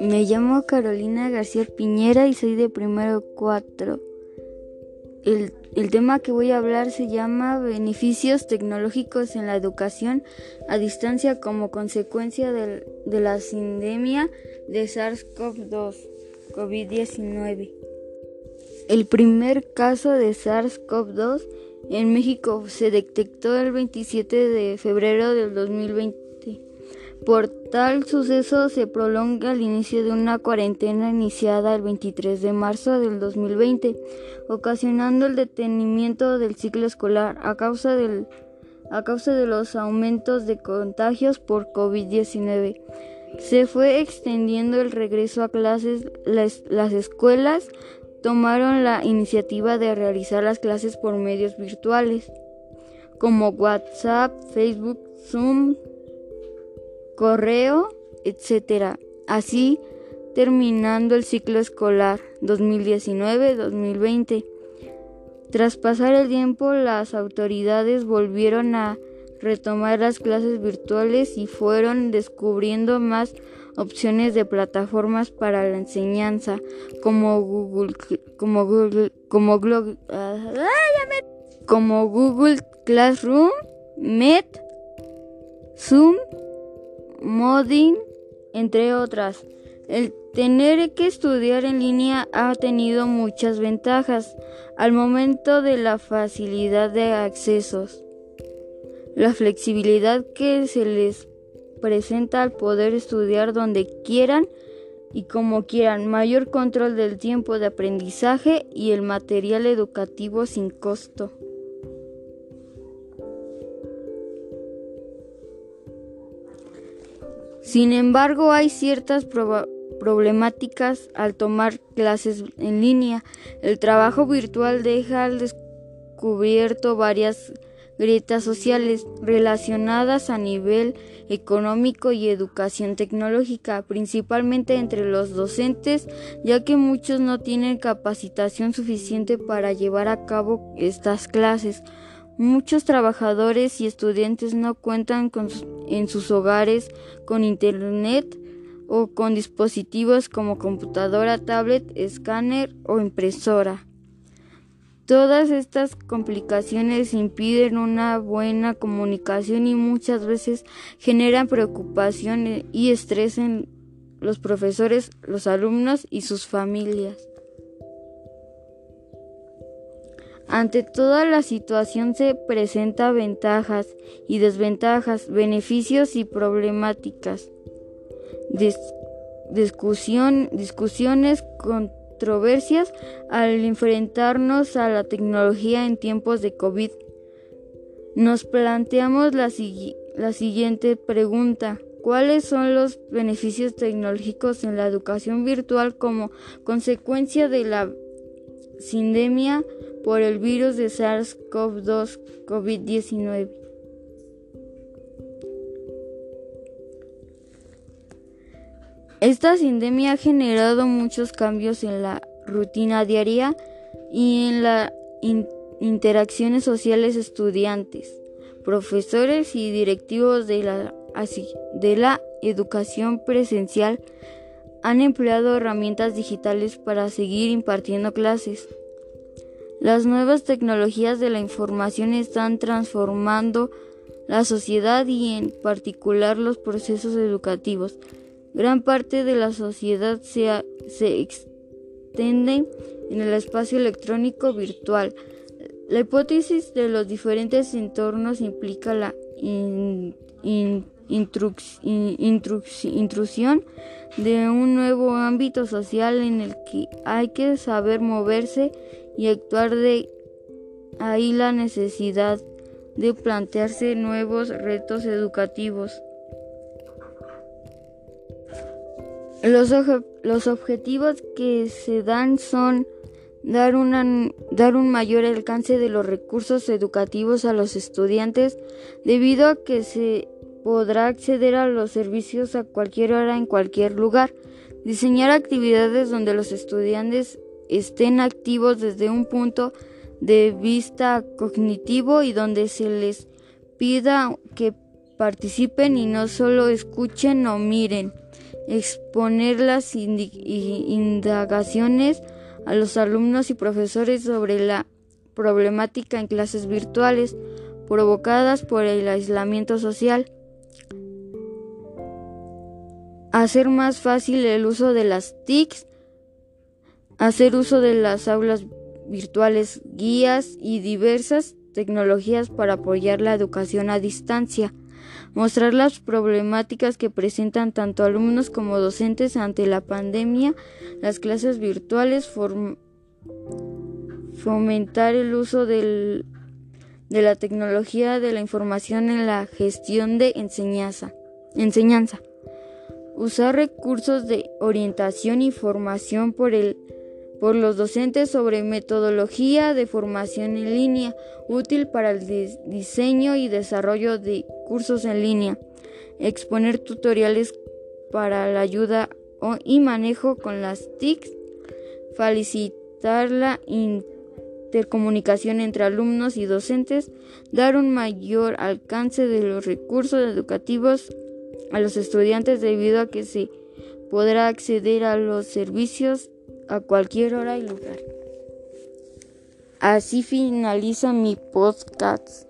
Me llamo Carolina García Piñera y soy de primero 4. El, el, tema que voy a hablar se llama Beneficios tecnológicos en la educación a distancia como consecuencia de, de la sindemia de SARS-CoV-2, COVID-19. El primer caso de SARS-CoV-2 en México se detectó el 27 de febrero del 2020. Por tal suceso se prolonga el inicio de una cuarentena iniciada el 23 de marzo del 2020, ocasionando el detenimiento del ciclo escolar a causa, del, a causa de los aumentos de contagios por COVID-19. Se fue extendiendo el regreso a clases, las, las escuelas tomaron la iniciativa de realizar las clases por medios virtuales, como WhatsApp, Facebook, Zoom, correo, etc. Así terminando el ciclo escolar 2019-2020. Tras pasar el tiempo, las autoridades volvieron a retomar las clases virtuales y fueron descubriendo más opciones de plataformas para la enseñanza como Google como Google como Google, como Google Classroom, Met, Zoom Modding, entre otras. El tener que estudiar en línea ha tenido muchas ventajas al momento de la facilidad de accesos, la flexibilidad que se les presenta al poder estudiar donde quieran y como quieran, mayor control del tiempo de aprendizaje y el material educativo sin costo. Sin embargo, hay ciertas problemáticas al tomar clases en línea. El trabajo virtual deja al descubierto varias grietas sociales relacionadas a nivel económico y educación tecnológica, principalmente entre los docentes, ya que muchos no tienen capacitación suficiente para llevar a cabo estas clases. Muchos trabajadores y estudiantes no cuentan en sus hogares con Internet o con dispositivos como computadora, tablet, escáner o impresora. Todas estas complicaciones impiden una buena comunicación y muchas veces generan preocupación y estrés en los profesores, los alumnos y sus familias. Ante toda la situación se presentan ventajas y desventajas, beneficios y problemáticas. discusión, discusiones, controversias al enfrentarnos a la tecnología en tiempos de COVID. Nos planteamos la, siguiente pregunta. ¿Cuáles son los beneficios tecnológicos en la educación virtual como consecuencia de la sindemia? por el virus de SARS-CoV-2 COVID-19. Esta sindemia ha generado muchos cambios en la rutina diaria y en las interacciones sociales estudiantes, profesores y directivos de la, de la educación presencial han empleado herramientas digitales para seguir impartiendo clases. Las nuevas tecnologías de la información están transformando la sociedad y en particular los procesos educativos. Gran parte de la sociedad se, extiende en el espacio electrónico virtual. La hipótesis de los diferentes entornos implica la intrusión de un nuevo ámbito social en el que hay que saber moverse y actuar de ahí la necesidad de plantearse nuevos retos educativos. Los, los objetivos que se dan son dar, dar un mayor alcance de los recursos educativos a los estudiantes debido a que se podrá acceder a los servicios a cualquier hora en cualquier lugar, diseñar actividades donde los estudiantes estén activos desde un punto de vista cognitivo y donde se les pida que participen y no solo escuchen o miren. Exponer las indagaciones a los alumnos y profesores sobre la problemática en clases virtuales provocadas por el aislamiento social. Hacer más fácil el uso de las TICs, hacer uso de las aulas virtuales, guías y diversas tecnologías para apoyar la educación a distancia, mostrar las problemáticas que presentan tanto alumnos como docentes ante la pandemia, las clases virtuales, fomentar el uso de la tecnología de la información en la gestión de enseñanza, enseñanza. Usar recursos de orientación y formación por el por los docentes sobre metodología de formación en línea, útil para el diseño y desarrollo de cursos en línea, exponer tutoriales para la ayuda y manejo con las TICs, facilitar la intercomunicación entre alumnos y docentes, dar un mayor alcance de los recursos educativos a los estudiantes debido a que se podrá acceder a los servicios a cualquier hora y lugar. Así finaliza mi podcast.